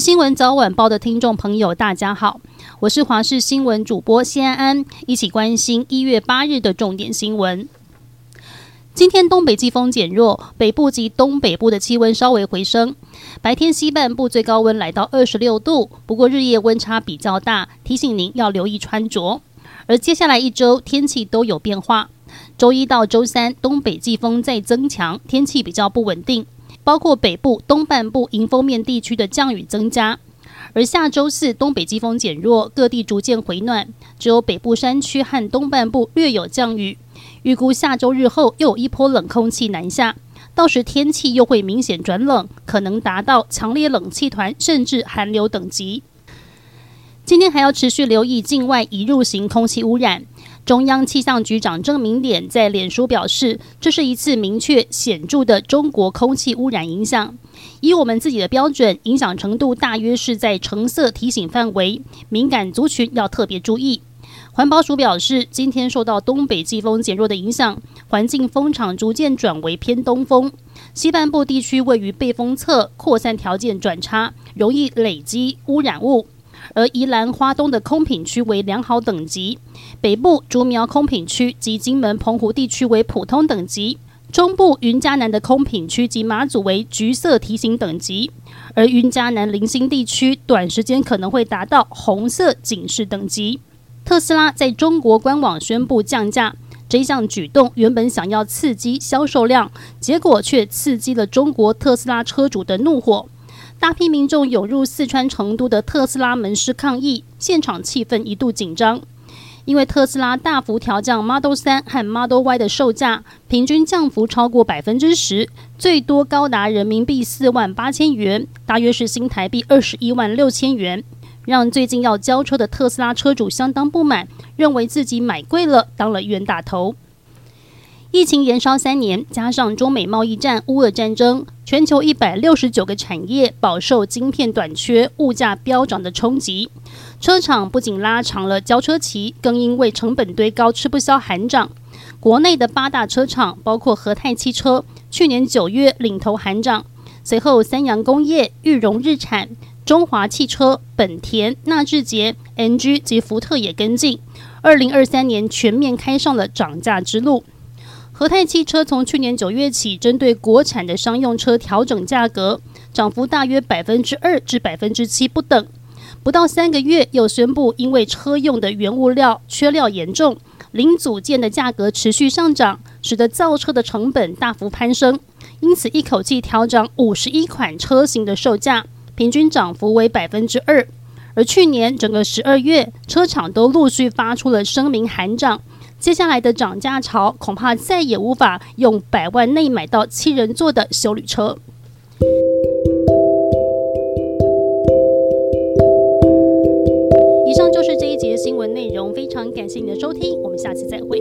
新闻早晚报的听众朋友，大家好，我是华视新闻主播谢安安，一起关心一月八日的重点新闻。今天东北季风减弱，北部及东北部的气温稍微回升，白天西半部最高温来到二十六度，不过日夜温差比较大，提醒您要留意穿着。而接下来一周天气都有变化，周一到周三东北季风再增强，天气比较不稳定。包括北部、东半部迎风面地区的降雨增加，而下周四东北季风减弱，各地逐渐回暖，只有北部山区和东半部略有降雨。预估下周日后又有一波冷空气南下，到时天气又会明显转冷，可能达到强烈冷气团甚至寒流等级。今天还要持续留意境外移入型空气污染。中央气象局长郑明典在脸书表示，这是一次明确显著的中国空气污染影响。以我们自己的标准，影响程度大约是在橙色提醒范围，敏感族群要特别注意。环保署表示，今天受到东北季风减弱的影响，环境风场逐渐转为偏东风，西半部地区位于背风侧，扩散条件转差，容易累积污染物。而宜兰花东的空品区为良好等级，北部竹苗空品区及金门澎湖地区为普通等级，中部云嘉南的空品区及马祖为橘色提醒等级，而云嘉南零星地区短时间可能会达到红色警示等级。特斯拉在中国官网宣布降价，这项举动原本想要刺激销售量，结果却刺激了中国特斯拉车主的怒火。大批民众涌入四川成都的特斯拉门市抗议，现场气氛一度紧张。因为特斯拉大幅调降 Model 3和 Model Y 的售价，平均降幅超过百分之十，最多高达人民币四万八千元，大约是新台币二十一万六千元，让最近要交车的特斯拉车主相当不满，认为自己买贵了，当了冤大头。疫情延烧三年，加上中美贸易战、乌俄战争，全球一百六十九个产业饱受晶片短缺、物价飙涨的冲击。车厂不仅拉长了交车期，更因为成本堆高，吃不消寒涨。国内的八大车厂，包括和泰汽车，去年九月领头寒涨，随后三洋工业、裕隆日产、中华汽车、本田、纳智捷、NG 及福特也跟进。二零二三年全面开上了涨价之路。和泰汽车从去年九月起，针对国产的商用车调整价格，涨幅大约百分之二至百分之七不等。不到三个月，又宣布因为车用的原物料缺料严重，零组件的价格持续上涨，使得造车的成本大幅攀升。因此，一口气调涨五十一款车型的售价，平均涨幅为百分之二。而去年整个十二月，车厂都陆续发出了声明喊涨。接下来的涨价潮，恐怕再也无法用百万内买到七人座的修旅车。以上就是这一节新闻内容，非常感谢你的收听，我们下期再会。